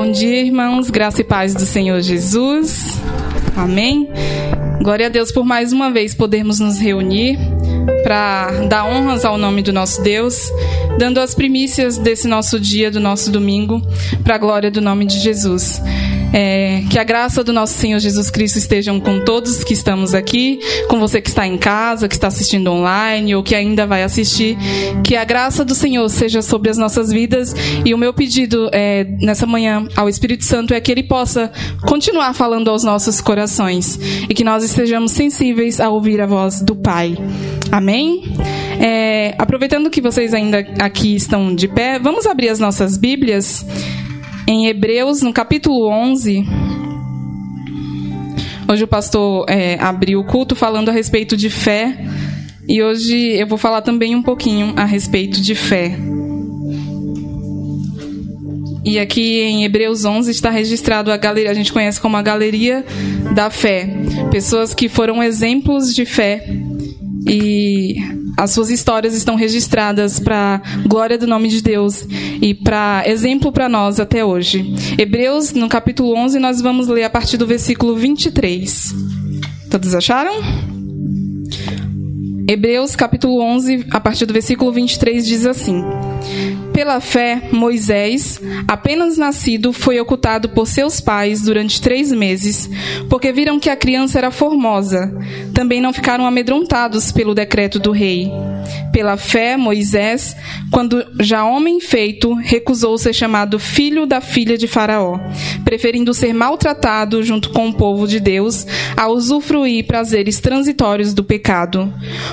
Bom dia, irmãos. Graça e paz do Senhor Jesus. Amém. Glória a Deus por mais uma vez podermos nos reunir para dar honras ao nome do nosso Deus, dando as primícias desse nosso dia, do nosso domingo, para a glória do nome de Jesus. É, que a graça do nosso Senhor Jesus Cristo estejam com todos que estamos aqui, com você que está em casa, que está assistindo online ou que ainda vai assistir. Que a graça do Senhor seja sobre as nossas vidas. E o meu pedido é, nessa manhã ao Espírito Santo é que ele possa continuar falando aos nossos corações e que nós estejamos sensíveis a ouvir a voz do Pai. Amém? É, aproveitando que vocês ainda aqui estão de pé, vamos abrir as nossas Bíblias em Hebreus, no capítulo 11. Hoje o pastor é, abriu o culto falando a respeito de fé. E hoje eu vou falar também um pouquinho a respeito de fé. E aqui em Hebreus 11 está registrado a galeria, a gente conhece como a galeria da fé. Pessoas que foram exemplos de fé e as suas histórias estão registradas para glória do nome de Deus e para exemplo para nós até hoje. Hebreus, no capítulo 11, nós vamos ler a partir do versículo 23. Todos acharam? Hebreus, capítulo 11, a partir do versículo 23, diz assim: pela fé, Moisés, apenas nascido, foi ocultado por seus pais durante três meses, porque viram que a criança era formosa. Também não ficaram amedrontados pelo decreto do rei. Pela fé, Moisés, quando já homem feito, recusou ser chamado filho da filha de Faraó, preferindo ser maltratado junto com o povo de Deus a usufruir prazeres transitórios do pecado.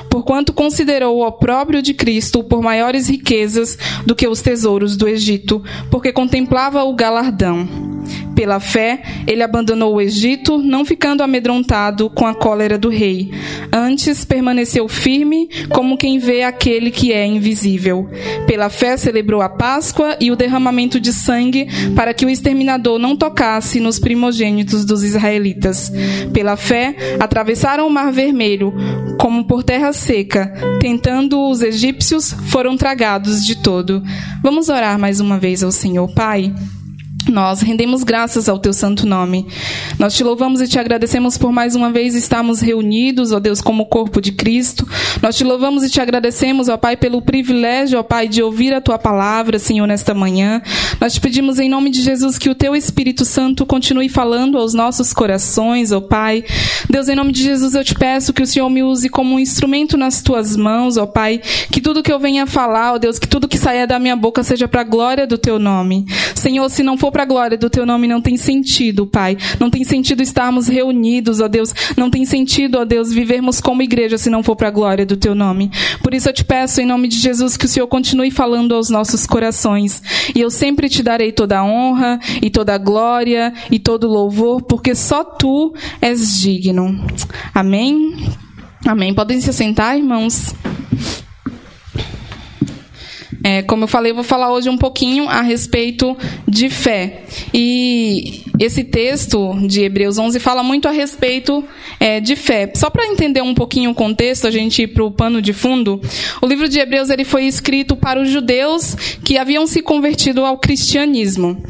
Porquanto considerou o opróbrio de Cristo por maiores riquezas do que os tesouros do Egito, porque contemplava o galardão. Pela fé, ele abandonou o Egito, não ficando amedrontado com a cólera do rei. Antes permaneceu firme, como quem vê aquele que é invisível. Pela fé, celebrou a Páscoa e o derramamento de sangue, para que o exterminador não tocasse nos primogênitos dos israelitas. Pela fé, atravessaram o Mar Vermelho, como por terra seca, tentando os egípcios, foram tragados de todo. Vamos orar mais uma vez ao Senhor, Pai. Nós rendemos graças ao teu santo nome. Nós te louvamos e te agradecemos por mais uma vez estarmos reunidos, ó Deus, como corpo de Cristo. Nós te louvamos e te agradecemos, ó Pai, pelo privilégio, ó Pai, de ouvir a tua palavra, Senhor, nesta manhã. Nós te pedimos em nome de Jesus que o teu Espírito Santo continue falando aos nossos corações, ó Pai. Deus, em nome de Jesus, eu te peço que o Senhor me use como um instrumento nas tuas mãos, ó Pai. Que tudo que eu venha falar, ó Deus, que tudo que saia da minha boca seja para a glória do teu nome. Senhor, se não for para a glória do teu nome não tem sentido, Pai. Não tem sentido estarmos reunidos, ó Deus. Não tem sentido, ó Deus, vivermos como igreja se não for para a glória do teu nome. Por isso eu te peço, em nome de Jesus, que o Senhor continue falando aos nossos corações. E eu sempre te darei toda a honra e toda a glória e todo o louvor, porque só tu és digno. Amém? Amém. Podem se sentar, irmãos. É, como eu falei, eu vou falar hoje um pouquinho a respeito de fé. E esse texto de Hebreus 11 fala muito a respeito é, de fé. Só para entender um pouquinho o contexto, a gente ir para o pano de fundo, o livro de Hebreus ele foi escrito para os judeus que haviam se convertido ao cristianismo.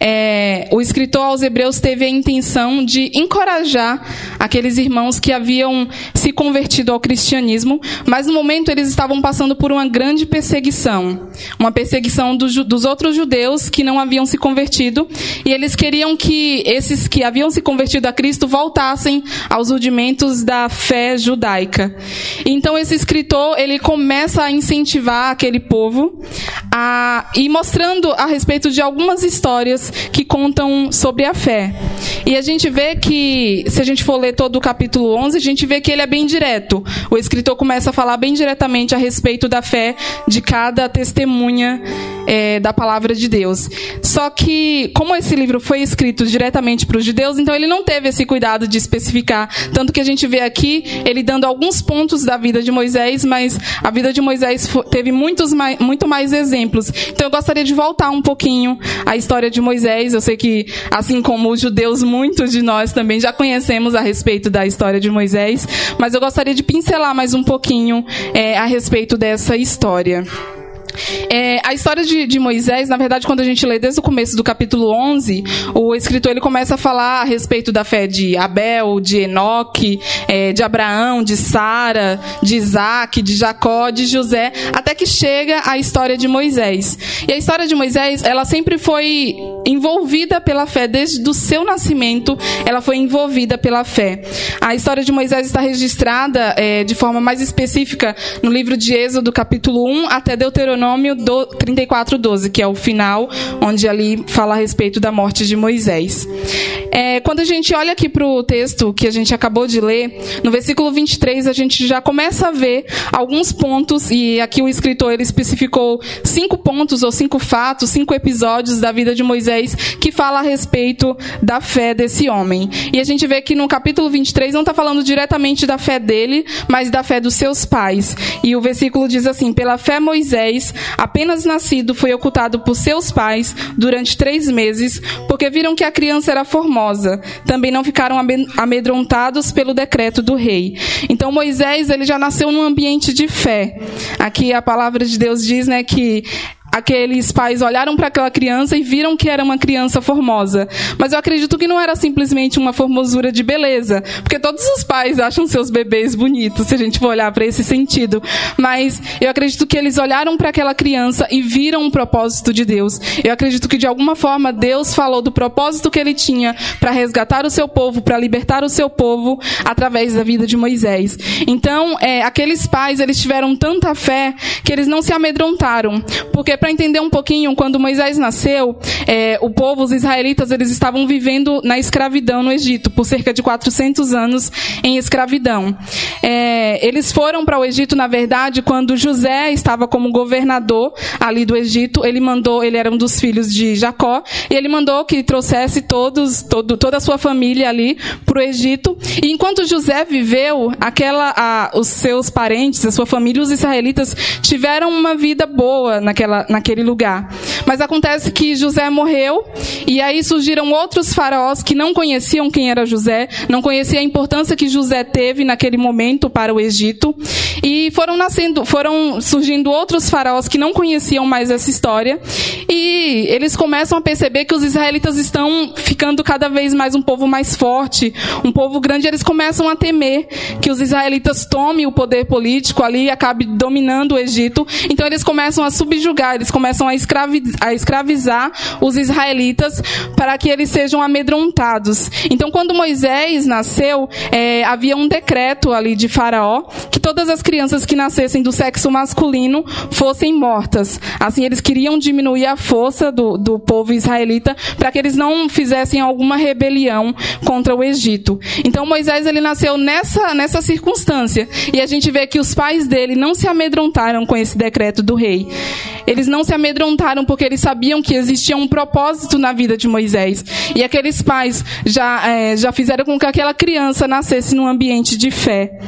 É, o escritor aos Hebreus teve a intenção de encorajar aqueles irmãos que haviam se convertido ao cristianismo, mas no momento eles estavam passando por uma grande perseguição uma perseguição do, dos outros judeus que não haviam se convertido, e eles queriam que esses que haviam se convertido a Cristo voltassem aos rudimentos da fé judaica. Então esse escritor, ele começa a incentivar aquele povo a ir mostrando a respeito de algumas histórias que contam sobre a fé. E a gente vê que, se a gente for ler todo o capítulo 11, a gente vê que ele é bem direto. O escritor começa a falar bem diretamente a respeito da fé de cada testemunha é, da palavra de Deus. Só que, como esse livro foi escrito diretamente para os judeus, então ele não teve esse cuidado de especificar. Tanto que a gente vê aqui ele dando alguns pontos da vida de Moisés, mas a vida de Moisés teve muitos mais, muito mais exemplos. Então eu gostaria de voltar um pouquinho à história de Moisés. Eu sei que, assim como os judeus, muitos de nós também já conhecemos a respeito da história de Moisés, mas eu gostaria de pincelar mais um pouquinho é, a respeito dessa história. É, a história de, de, Moisés, na verdade, quando a gente lê desde o começo do capítulo 11, o escritor ele começa a falar a respeito da fé de Abel, de Enoque, é, de Abraão, de Sara, de Isaac, de Jacó, de José, até que chega a história de Moisés. E a história de Moisés, ela sempre foi envolvida pela fé, desde o seu nascimento, ela foi envolvida pela fé. A história de Moisés está registrada é, de forma mais específica no livro de Êxodo, capítulo 1 até Deuteronômio 34:12, que é o final, onde ali fala a respeito da morte de Moisés. É, quando a gente olha aqui para o texto que a gente acabou de ler, no versículo 23 a gente já começa a ver alguns pontos, e aqui o escritor ele especificou cinco pontos ou cinco fatos, cinco episódios da vida de Moisés que fala a respeito da fé desse homem. E a gente vê que no capítulo 23 não está falando diretamente da fé dele, mas da fé dos seus pais. E o versículo diz assim: Pela fé Moisés, apenas nascido, foi ocultado por seus pais durante três meses, porque viram que a criança era formosa. Também não ficaram amedrontados pelo decreto do rei. Então Moisés, ele já nasceu num ambiente de fé. Aqui a palavra de Deus diz, né, que aqueles pais olharam para aquela criança e viram que era uma criança formosa. Mas eu acredito que não era simplesmente uma formosura de beleza, porque todos os pais acham seus bebês bonitos, se a gente for olhar para esse sentido. Mas eu acredito que eles olharam para aquela criança e viram um propósito de Deus. Eu acredito que de alguma forma Deus falou do propósito que ele tinha para resgatar o seu povo, para libertar o seu povo através da vida de Moisés. Então, é, aqueles pais, eles tiveram tanta fé que eles não se amedrontaram, porque para entender um pouquinho, quando Moisés nasceu, é, o povo, os israelitas, eles estavam vivendo na escravidão no Egito, por cerca de 400 anos em escravidão. É, eles foram para o Egito, na verdade, quando José estava como governador ali do Egito. Ele mandou, ele era um dos filhos de Jacó, e ele mandou que trouxesse todos, todo, toda a sua família ali para o Egito. E enquanto José viveu, aquela, a, os seus parentes, a sua família, os israelitas tiveram uma vida boa naquela, naquele lugar. Mas acontece que José morreu e aí surgiram outros faraós que não conheciam quem era José, não conheciam a importância que José teve naquele momento para o Egito. E foram nascendo, foram surgindo outros faraós que não conheciam mais essa história. E eles começam a perceber que os israelitas estão ficando cada vez mais um povo mais forte, um povo grande, eles começam a temer que os israelitas tomem o poder político ali e acabe dominando o Egito. Então eles começam a subjugar eles começam a, escravi a escravizar os israelitas para que eles sejam amedrontados. Então, quando Moisés nasceu, é, havia um decreto ali de Faraó que todas as crianças que nascessem do sexo masculino fossem mortas. Assim, eles queriam diminuir a força do, do povo israelita para que eles não fizessem alguma rebelião contra o Egito. Então, Moisés ele nasceu nessa, nessa circunstância. E a gente vê que os pais dele não se amedrontaram com esse decreto do rei. Eles não se amedrontaram porque eles sabiam que existia um propósito na vida de Moisés. E aqueles pais já, é, já fizeram com que aquela criança nascesse num ambiente de fé.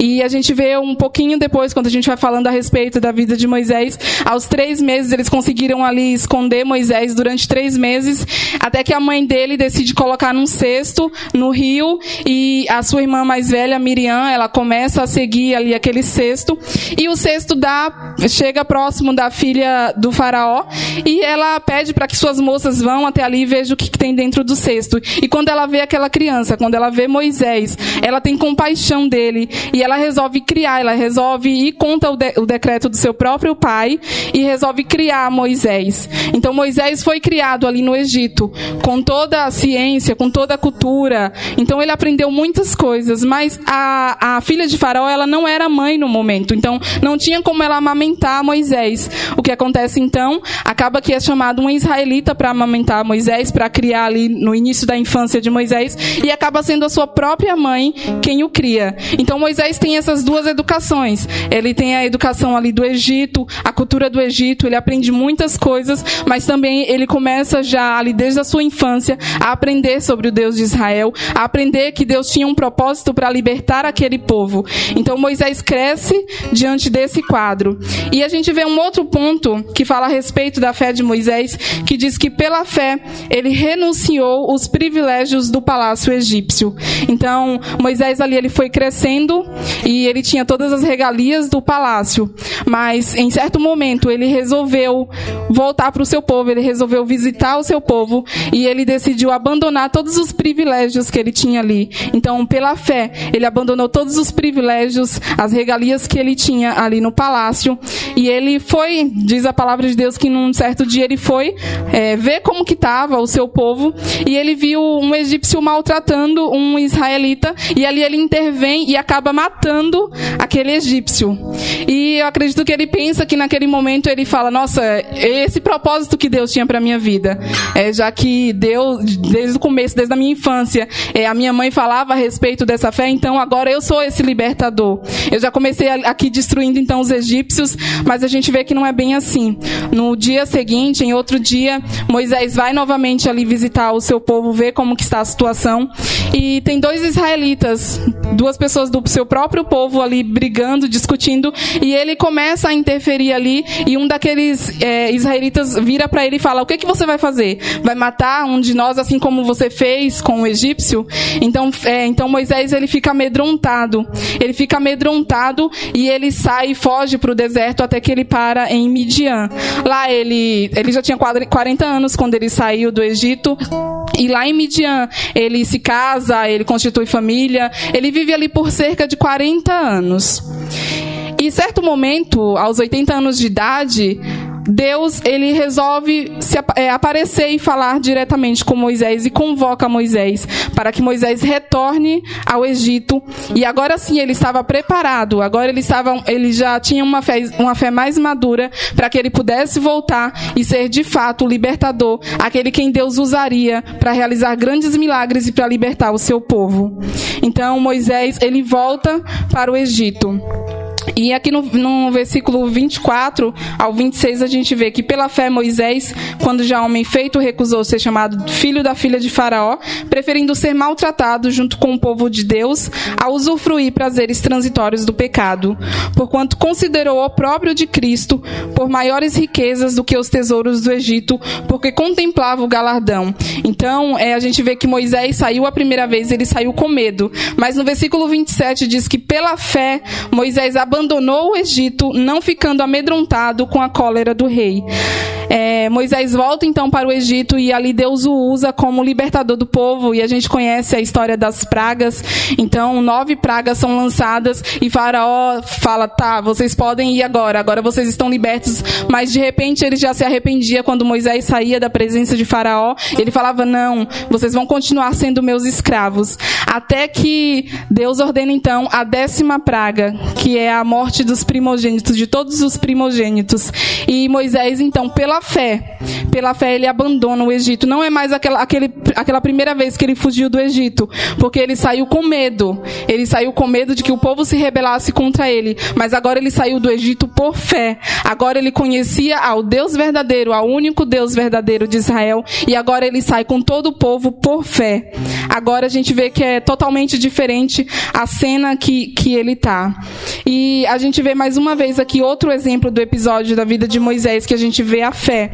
E a gente vê um pouquinho depois, quando a gente vai falando a respeito da vida de Moisés, aos três meses eles conseguiram ali esconder Moisés durante três meses, até que a mãe dele decide colocar num cesto no rio e a sua irmã mais velha, Miriam, ela começa a seguir ali aquele cesto e o cesto dá, chega próximo da filha do faraó e ela pede para que suas moças vão até ali e vejam o que, que tem dentro do cesto. E quando ela vê aquela criança, quando ela vê Moisés, ela tem compaixão dele e ela resolve criar, ela resolve ir contra o, de, o decreto do seu próprio pai e resolve criar Moisés. Então Moisés foi criado ali no Egito, com toda a ciência, com toda a cultura. Então ele aprendeu muitas coisas, mas a, a filha de Faraó, ela não era mãe no momento. Então não tinha como ela amamentar Moisés. O que acontece então? Acaba que é chamado um israelita para amamentar Moisés, para criar ali no início da infância de Moisés, e acaba sendo a sua própria mãe quem o cria. Então Moisés tem essas duas educações. Ele tem a educação ali do Egito, a cultura do Egito, ele aprende muitas coisas, mas também ele começa já ali desde a sua infância a aprender sobre o Deus de Israel, a aprender que Deus tinha um propósito para libertar aquele povo. Então Moisés cresce diante desse quadro. E a gente vê um outro ponto que fala a respeito da fé de Moisés, que diz que pela fé ele renunciou os privilégios do palácio egípcio. Então, Moisés ali ele foi crescendo e ele tinha todas todas as regalias do palácio, mas em certo momento ele resolveu voltar para o seu povo, ele resolveu visitar o seu povo e ele decidiu abandonar todos os privilégios que ele tinha ali. Então, pela fé, ele abandonou todos os privilégios, as regalias que ele tinha ali no palácio e ele foi, diz a palavra de Deus que num certo dia ele foi é, ver como que estava o seu povo e ele viu um egípcio maltratando um israelita e ali ele intervém e acaba matando aquele egípcio. E eu acredito que ele pensa que naquele momento ele fala: Nossa, esse propósito que Deus tinha para minha vida, é, já que Deus, desde o começo, desde a minha infância, é, a minha mãe falava a respeito dessa fé, então agora eu sou esse libertador. Eu já comecei aqui destruindo então os egípcios, mas a gente vê que não é bem assim. No dia seguinte, em outro dia, Moisés vai novamente ali visitar o seu povo, ver como que está a situação, e tem dois israelitas, duas pessoas do seu próprio povo ali brigando, discutindo, e ele começa a interferir ali, e um daqueles é, israelitas vira para ele e fala: O que, que você vai fazer? Vai matar um de nós assim como você fez com o egípcio? Então, é, então Moisés ele fica amedrontado. Ele fica amedrontado e ele sai e foge para o deserto até que ele para em Midian. Lá ele, ele já tinha 40 anos quando ele saiu do Egito. E lá em Midian, ele se casa, ele constitui família, ele vive ali por cerca de 40 anos. E certo momento, aos 80 anos de idade, Deus ele resolve se, é, aparecer e falar diretamente com Moisés e convoca Moisés para que Moisés retorne ao Egito. E agora sim ele estava preparado. Agora ele estava ele já tinha uma fé, uma fé mais madura para que ele pudesse voltar e ser de fato o libertador aquele quem Deus usaria para realizar grandes milagres e para libertar o seu povo. Então Moisés ele volta para o Egito e aqui no, no versículo 24 ao 26 a gente vê que pela fé Moisés, quando já homem feito, recusou ser chamado filho da filha de Faraó, preferindo ser maltratado junto com o povo de Deus, a usufruir prazeres transitórios do pecado, porquanto considerou o próprio de Cristo por maiores riquezas do que os tesouros do Egito, porque contemplava o galardão. Então, é, a gente vê que Moisés saiu a primeira vez, ele saiu com medo, mas no versículo 27 diz que pela fé Moisés abandonou o Egito, não ficando amedrontado com a cólera do rei. É, Moisés volta então para o Egito e ali Deus o usa como libertador do povo. E a gente conhece a história das pragas. Então, nove pragas são lançadas e Faraó fala: tá, vocês podem ir agora, agora vocês estão libertos. Mas de repente ele já se arrependia quando Moisés saía da presença de Faraó. Ele falava: não, vocês vão continuar sendo meus escravos. Até que Deus ordena então a décima praga, que é a morte dos primogênitos, de todos os primogênitos. E Moisés, então, pela fé, pela fé ele abandona o Egito. Não é mais aquela, aquele, aquela primeira vez que ele fugiu do Egito, porque ele saiu com medo. Ele saiu com medo de que o povo se rebelasse contra ele. Mas agora ele saiu do Egito por fé. Agora ele conhecia ao Deus verdadeiro, ao único Deus verdadeiro de Israel. E agora ele sai com todo o povo por fé. Agora a gente vê que é totalmente diferente a cena que, que ele tá. E a gente vê mais uma vez aqui outro exemplo do episódio da vida de Moisés, que a gente vê a fé fé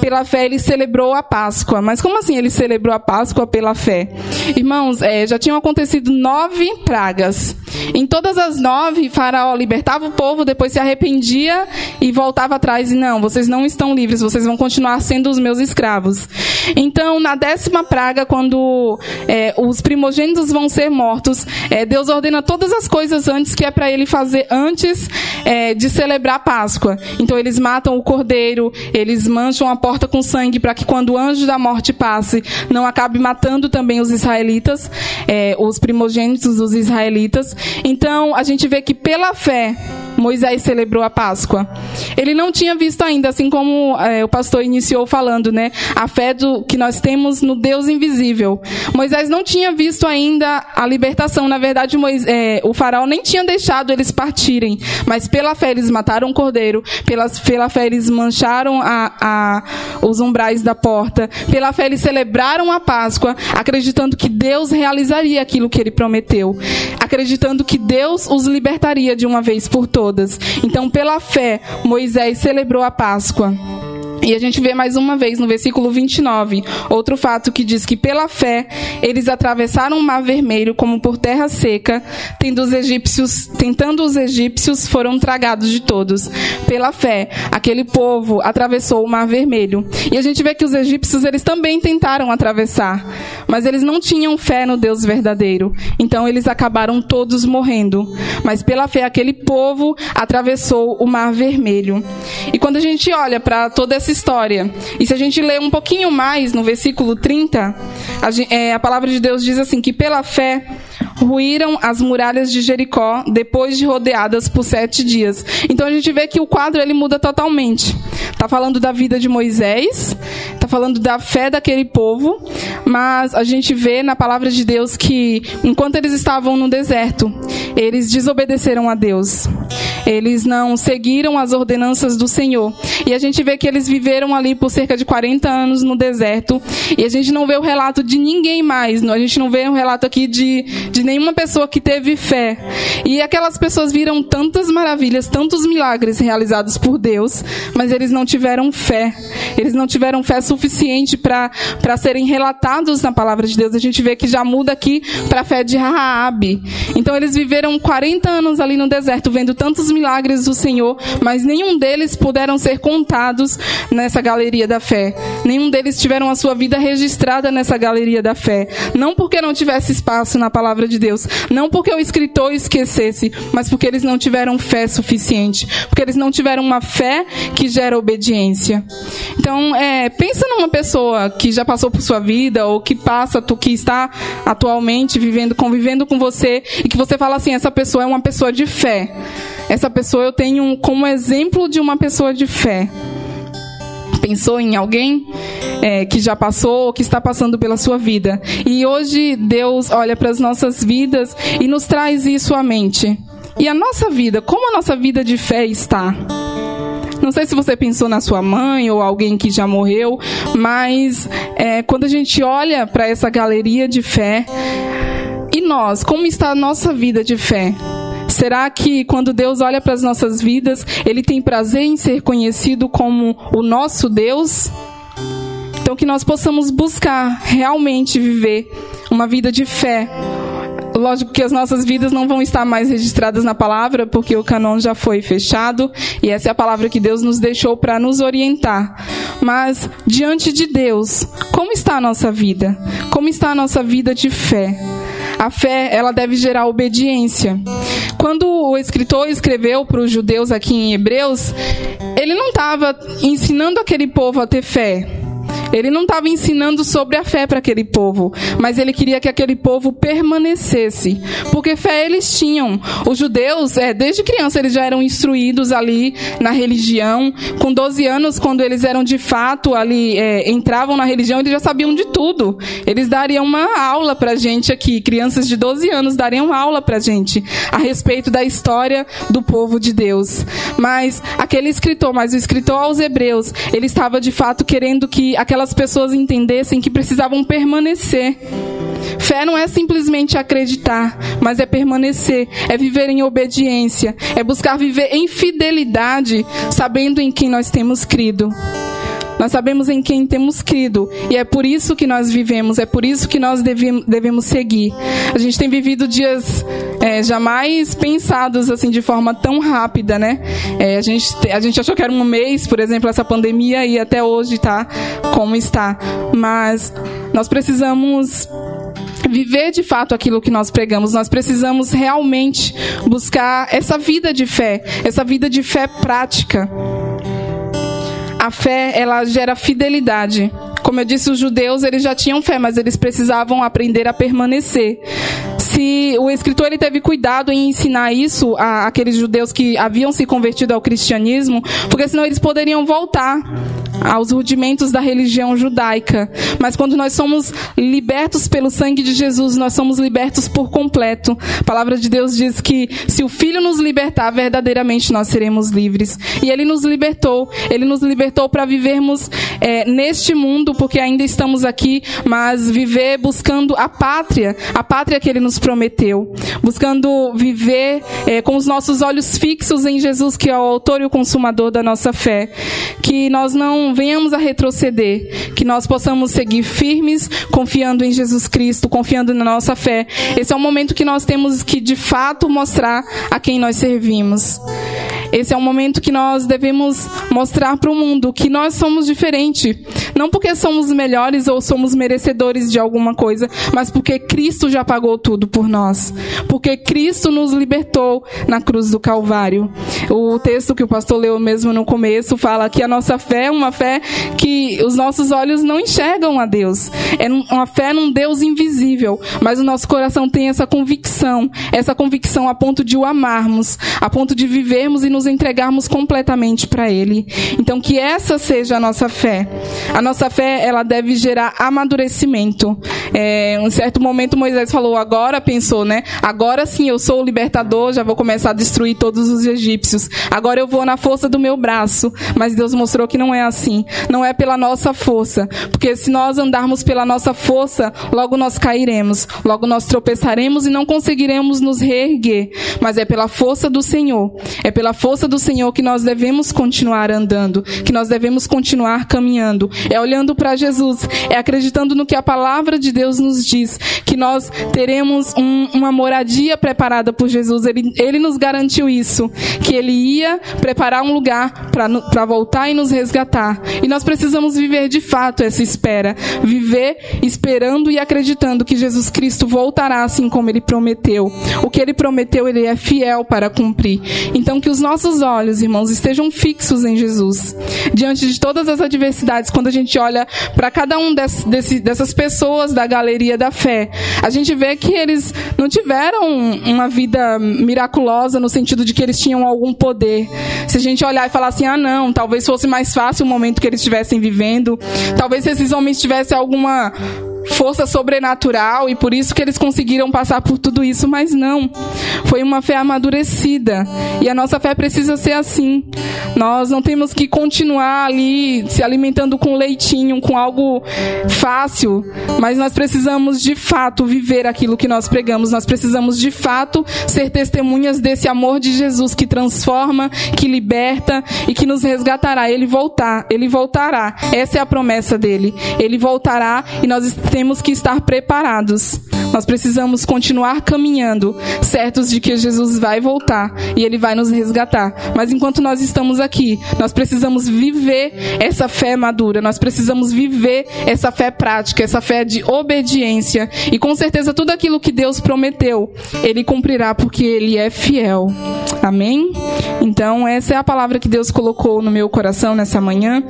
pela fé ele celebrou a Páscoa. Mas como assim ele celebrou a Páscoa pela fé? Irmãos, é, já tinham acontecido nove pragas. Em todas as nove, Faraó libertava o povo, depois se arrependia e voltava atrás e não, vocês não estão livres, vocês vão continuar sendo os meus escravos. Então, na décima praga, quando é, os primogênitos vão ser mortos, é, Deus ordena todas as coisas antes que é para ele fazer antes é, de celebrar a Páscoa. Então, eles matam o cordeiro, eles mancham a porta com sangue para que quando o anjo da morte passe, não acabe matando também os israelitas, é, os primogênitos dos israelitas. Então, a gente vê que pela fé, Moisés celebrou a Páscoa. Ele não tinha visto ainda, assim como é, o pastor iniciou falando, né? A fé do, que nós temos no Deus invisível. Moisés não tinha visto ainda a libertação. Na verdade, Moisés, é, o faraó nem tinha deixado eles partirem. Mas pela fé eles mataram o cordeiro. Pela, pela fé eles mancharam a, a, os umbrais da porta. Pela fé eles celebraram a Páscoa, acreditando que Deus realizaria aquilo que ele prometeu. Acreditando que Deus os libertaria de uma vez por todas todas. Então, pela fé, Moisés celebrou a Páscoa. E a gente vê mais uma vez no versículo 29, outro fato que diz que pela fé eles atravessaram o mar vermelho como por terra seca, tendo os egípcios, tentando os egípcios foram tragados de todos. Pela fé, aquele povo atravessou o mar vermelho. E a gente vê que os egípcios eles também tentaram atravessar, mas eles não tinham fé no Deus verdadeiro. Então eles acabaram todos morrendo. Mas pela fé aquele povo atravessou o mar vermelho. E quando a gente olha para toda essa história. E se a gente ler um pouquinho mais no versículo 30, a, é, a palavra de Deus diz assim: que pela fé ruíram as muralhas de Jericó depois de rodeadas por sete dias. Então a gente vê que o quadro ele muda totalmente. Está falando da vida de Moisés, está falando da fé daquele povo, mas a gente vê na palavra de Deus que enquanto eles estavam no deserto, eles desobedeceram a Deus. Eles não seguiram as ordenanças do Senhor. E a gente vê que eles viveram ali por cerca de 40 anos no deserto. E a gente não vê o relato de ninguém mais. A gente não vê o relato aqui de, de nenhuma pessoa que teve fé. E aquelas pessoas viram tantas maravilhas, tantos milagres realizados por Deus, mas eles não tiveram fé. Eles não tiveram fé suficiente para serem relatados na palavra de Deus. A gente vê que já muda aqui para a fé de Raabe. Então eles viveram 40 anos ali no deserto, vendo tantos milagres do Senhor, mas nenhum deles puderam ser contados nessa galeria da fé. Nenhum deles tiveram a sua vida registrada nessa galeria da fé. Não porque não tivesse espaço na palavra de Deus, não porque o escritor esquecesse, mas porque eles não tiveram fé suficiente, porque eles não tiveram uma fé que gera obediência. Então, é, pensa numa pessoa que já passou por sua vida ou que passa, que está atualmente vivendo, convivendo com você e que você fala assim, essa pessoa é uma pessoa de fé. Essa pessoa eu tenho como exemplo de uma pessoa de fé. Pensou em alguém é, que já passou ou que está passando pela sua vida? E hoje Deus olha para as nossas vidas e nos traz isso à mente. E a nossa vida, como a nossa vida de fé está? Não sei se você pensou na sua mãe ou alguém que já morreu, mas é, quando a gente olha para essa galeria de fé, e nós, como está a nossa vida de fé? Será que quando Deus olha para as nossas vidas, Ele tem prazer em ser conhecido como o nosso Deus? Então, que nós possamos buscar realmente viver uma vida de fé. Lógico que as nossas vidas não vão estar mais registradas na palavra, porque o canon já foi fechado e essa é a palavra que Deus nos deixou para nos orientar. Mas diante de Deus, como está a nossa vida? Como está a nossa vida de fé? A fé, ela deve gerar obediência. Quando o escritor escreveu para os judeus aqui em Hebreus, ele não estava ensinando aquele povo a ter fé. Ele não estava ensinando sobre a fé para aquele povo, mas ele queria que aquele povo permanecesse, porque fé eles tinham. Os judeus, é, desde criança, eles já eram instruídos ali na religião. Com 12 anos, quando eles eram de fato ali, é, entravam na religião, eles já sabiam de tudo. Eles dariam uma aula para gente aqui, crianças de 12 anos dariam aula para gente a respeito da história do povo de Deus. Mas aquele escritor, mas o escritor aos Hebreus, ele estava de fato querendo que aquela aquelas pessoas entendessem que precisavam permanecer. Fé não é simplesmente acreditar, mas é permanecer, é viver em obediência, é buscar viver em fidelidade, sabendo em quem nós temos crido. Nós sabemos em quem temos crido e é por isso que nós vivemos, é por isso que nós devemos, devemos seguir. A gente tem vivido dias é, jamais pensados assim de forma tão rápida, né? É, a, gente, a gente achou que era um mês, por exemplo, essa pandemia e até hoje tá como está. Mas nós precisamos viver de fato aquilo que nós pregamos. Nós precisamos realmente buscar essa vida de fé, essa vida de fé prática a fé ela gera fidelidade. Como eu disse, os judeus eles já tinham fé, mas eles precisavam aprender a permanecer. O escritor ele teve cuidado em ensinar isso a aqueles judeus que haviam se convertido ao cristianismo, porque senão eles poderiam voltar aos rudimentos da religião judaica. Mas quando nós somos libertos pelo sangue de Jesus, nós somos libertos por completo. A palavra de Deus diz que se o Filho nos libertar, verdadeiramente nós seremos livres. E Ele nos libertou. Ele nos libertou para vivermos é, neste mundo, porque ainda estamos aqui, mas viver buscando a pátria, a pátria que Ele nos prometeu. Buscando viver é, com os nossos olhos fixos em Jesus, que é o autor e o consumador da nossa fé. Que nós não venhamos a retroceder, que nós possamos seguir firmes, confiando em Jesus Cristo, confiando na nossa fé. Esse é o momento que nós temos que de fato mostrar a quem nós servimos. Esse é um momento que nós devemos mostrar para o mundo que nós somos diferentes. Não porque somos melhores ou somos merecedores de alguma coisa, mas porque Cristo já pagou tudo por nós. Porque Cristo nos libertou na cruz do Calvário. O texto que o pastor leu mesmo no começo fala que a nossa fé é uma fé que os nossos olhos não enxergam a Deus. É uma fé num Deus invisível, mas o nosso coração tem essa convicção, essa convicção a ponto de o amarmos, a ponto de vivermos e nos entregarmos completamente para Ele. Então, que essa seja a nossa fé. A nossa fé, ela deve gerar amadurecimento. É, um certo momento Moisés falou, agora pensou, né? Agora sim, eu sou o libertador, já vou começar a destruir todos os egípcios. Agora eu vou na força do meu braço. Mas Deus mostrou que não é assim. Não é pela nossa força. Porque se nós andarmos pela nossa força, logo nós cairemos. Logo nós tropeçaremos e não conseguiremos nos reerguer. Mas é pela força do Senhor. É pela força do Senhor que nós devemos continuar andando, que nós devemos continuar caminhando. É olhando para Jesus, é acreditando no que a palavra de Deus nos diz, que nós teremos um, uma moradia preparada por Jesus. Ele, ele nos garantiu isso, que ele ia preparar um lugar para voltar e nos resgatar. E nós precisamos viver de fato essa espera, viver esperando e acreditando que Jesus Cristo voltará assim como ele prometeu. O que ele prometeu, ele é fiel para cumprir. Então que os nossos olhos, irmãos, estejam fixos em Jesus. Diante de todas as adversidades, quando a gente olha para cada um desse, dessas pessoas da galeria da fé, a gente vê que eles não tiveram uma vida miraculosa no sentido de que eles tinham algum poder. Se a gente olhar e falar assim, ah, não, talvez fosse mais fácil o momento que eles estivessem vivendo, talvez esses homens tivessem alguma força sobrenatural e por isso que eles conseguiram passar por tudo isso, mas não. Foi uma fé amadurecida. E a nossa fé precisa ser assim. Nós não temos que continuar ali se alimentando com leitinho, com algo fácil, mas nós precisamos de fato viver aquilo que nós pregamos. Nós precisamos de fato ser testemunhas desse amor de Jesus que transforma, que liberta e que nos resgatará. Ele voltar, ele voltará. Essa é a promessa dele. Ele voltará e nós temos que estar preparados. Nós precisamos continuar caminhando, certos de que Jesus vai voltar e ele vai nos resgatar. Mas enquanto nós estamos aqui, nós precisamos viver essa fé madura, nós precisamos viver essa fé prática, essa fé de obediência. E com certeza tudo aquilo que Deus prometeu, ele cumprirá porque ele é fiel. Amém? Então, essa é a palavra que Deus colocou no meu coração nessa manhã.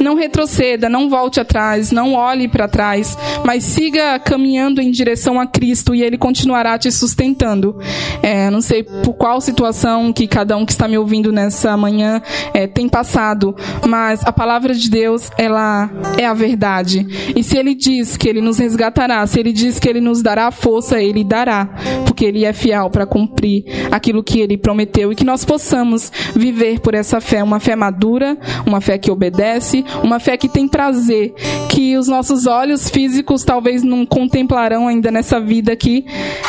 Não retroceda, não volte atrás, não olhe para trás, mas siga caminhando em direção a Cristo e Ele continuará te sustentando. É, não sei por qual situação que cada um que está me ouvindo nessa manhã é, tem passado, mas a palavra de Deus, ela é a verdade. E se Ele diz que Ele nos resgatará, se Ele diz que Ele nos dará força, Ele dará, porque Ele é fiel para cumprir aquilo que Ele prometeu e que nós possamos viver por essa fé, uma fé madura, uma fé que obedece, uma fé que tem prazer, que os nossos olhos físicos talvez não contemplarão ainda nessa vida aqui,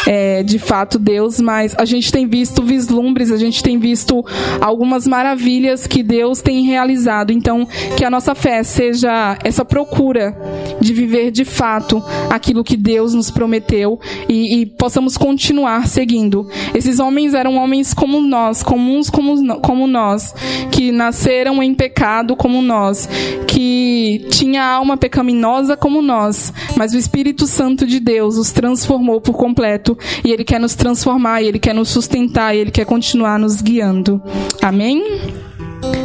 é, de fato, Deus, mas a gente tem visto vislumbres, a gente tem visto algumas maravilhas que Deus tem realizado. Então, que a nossa fé seja essa procura de viver de fato aquilo que Deus nos prometeu e, e possamos continuar seguindo. Esses homens eram homens como nós, comuns como, como nós, que nasceram em pecado como nós, que tinha alma pecaminosa como nós, mas o Espírito Santo de Deus os transformou por completo e Ele quer nos transformar, e Ele quer nos sustentar, e Ele quer continuar nos guiando. Amém?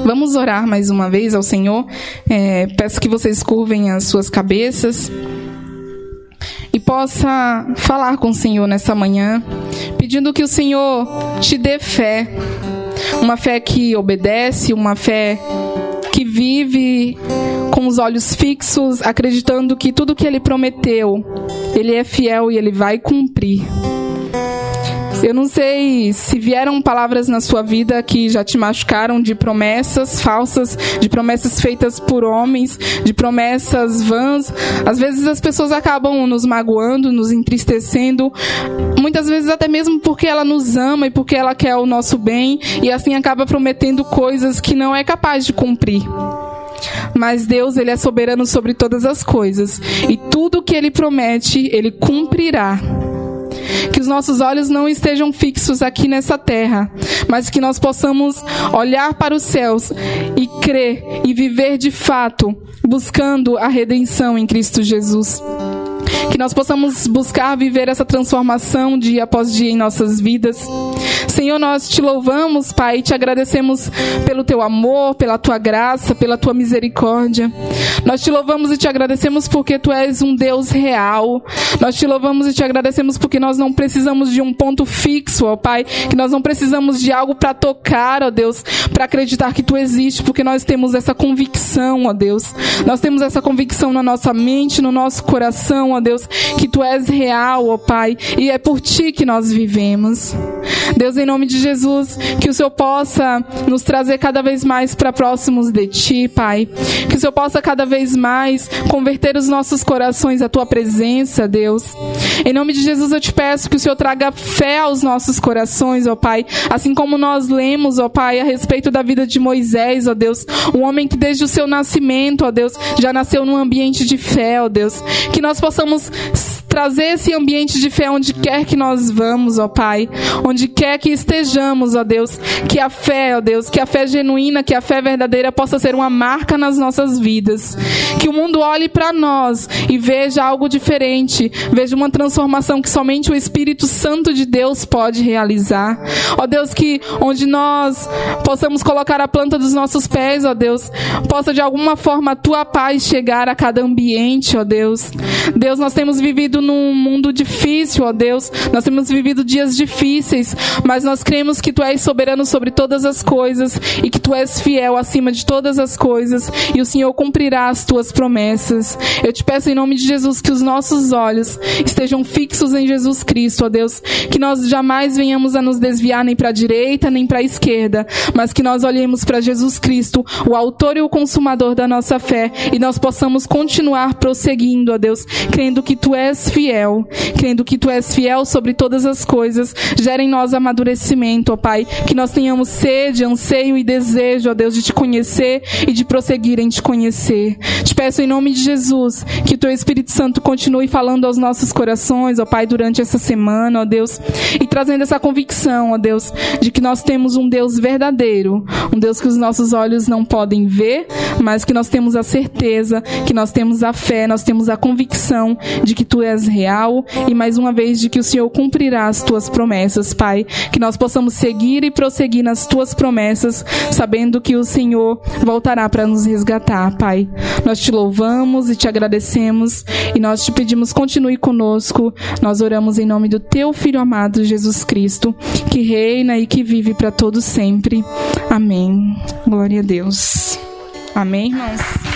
Vamos orar mais uma vez ao Senhor. É, peço que vocês curvem as suas cabeças e possa falar com o Senhor nessa manhã, pedindo que o Senhor te dê fé, uma fé que obedece, uma fé que vive com os olhos fixos, acreditando que tudo que ele prometeu, ele é fiel e ele vai cumprir. Eu não sei se vieram palavras na sua vida que já te machucaram de promessas falsas, de promessas feitas por homens, de promessas vãs. Às vezes as pessoas acabam nos magoando, nos entristecendo, muitas vezes até mesmo porque ela nos ama e porque ela quer o nosso bem e assim acaba prometendo coisas que não é capaz de cumprir. Mas Deus, ele é soberano sobre todas as coisas, e tudo que ele promete, ele cumprirá. Que os nossos olhos não estejam fixos aqui nessa terra, mas que nós possamos olhar para os céus e crer e viver de fato, buscando a redenção em Cristo Jesus que nós possamos buscar viver essa transformação dia após dia em nossas vidas. Senhor, nós te louvamos, Pai, e te agradecemos pelo teu amor, pela tua graça, pela tua misericórdia. Nós te louvamos e te agradecemos porque tu és um Deus real. Nós te louvamos e te agradecemos porque nós não precisamos de um ponto fixo, ó Pai, que nós não precisamos de algo para tocar, ó Deus, para acreditar que tu existe, porque nós temos essa convicção, ó Deus. Nós temos essa convicção na nossa mente, no nosso coração, ó Deus, que tu és real, ó Pai, e é por ti que nós vivemos. Deus, em nome de Jesus, que o Senhor possa nos trazer cada vez mais para próximos de ti, Pai. Que o Senhor possa cada vez mais converter os nossos corações à tua presença, Deus. Em nome de Jesus, eu te peço que o Senhor traga fé aos nossos corações, ó Pai. Assim como nós lemos, ó Pai, a respeito da vida de Moisés, ó Deus. Um homem que desde o seu nascimento, ó Deus, já nasceu num ambiente de fé, ó Deus. Que nós possamos vamos trazer esse ambiente de fé onde quer que nós vamos, ó Pai, onde quer que estejamos, ó Deus, que a fé, ó Deus, que a fé genuína, que a fé verdadeira possa ser uma marca nas nossas vidas, que o mundo olhe para nós e veja algo diferente, veja uma transformação que somente o Espírito Santo de Deus pode realizar, ó Deus, que onde nós possamos colocar a planta dos nossos pés, ó Deus, possa de alguma forma a tua paz chegar a cada ambiente, ó Deus, Deus, nós temos vivido num mundo difícil, ó Deus. Nós temos vivido dias difíceis, mas nós cremos que Tu és soberano sobre todas as coisas e que Tu és fiel acima de todas as coisas e o Senhor cumprirá as Tuas promessas. Eu te peço em nome de Jesus que os nossos olhos estejam fixos em Jesus Cristo, ó Deus. Que nós jamais venhamos a nos desviar nem para a direita nem para a esquerda, mas que nós olhemos para Jesus Cristo, o autor e o consumador da nossa fé, e nós possamos continuar prosseguindo, ó Deus, crendo que Tu és fiel, crendo que Tu és fiel sobre todas as coisas, gera em nós amadurecimento, ó Pai, que nós tenhamos sede, anseio e desejo, ó Deus, de Te conhecer e de prosseguir em Te conhecer. Te peço em nome de Jesus que Teu Espírito Santo continue falando aos nossos corações, ó Pai, durante essa semana, ó Deus, e trazendo essa convicção, ó Deus, de que nós temos um Deus verdadeiro, um Deus que os nossos olhos não podem ver, mas que nós temos a certeza, que nós temos a fé, nós temos a convicção de que tu és real e mais uma vez de que o Senhor cumprirá as tuas promessas, Pai. Que nós possamos seguir e prosseguir nas tuas promessas, sabendo que o Senhor voltará para nos resgatar, Pai. Nós te louvamos e te agradecemos e nós te pedimos continue conosco. Nós oramos em nome do teu filho amado Jesus Cristo, que reina e que vive para todos sempre. Amém. Glória a Deus. Amém, irmãos.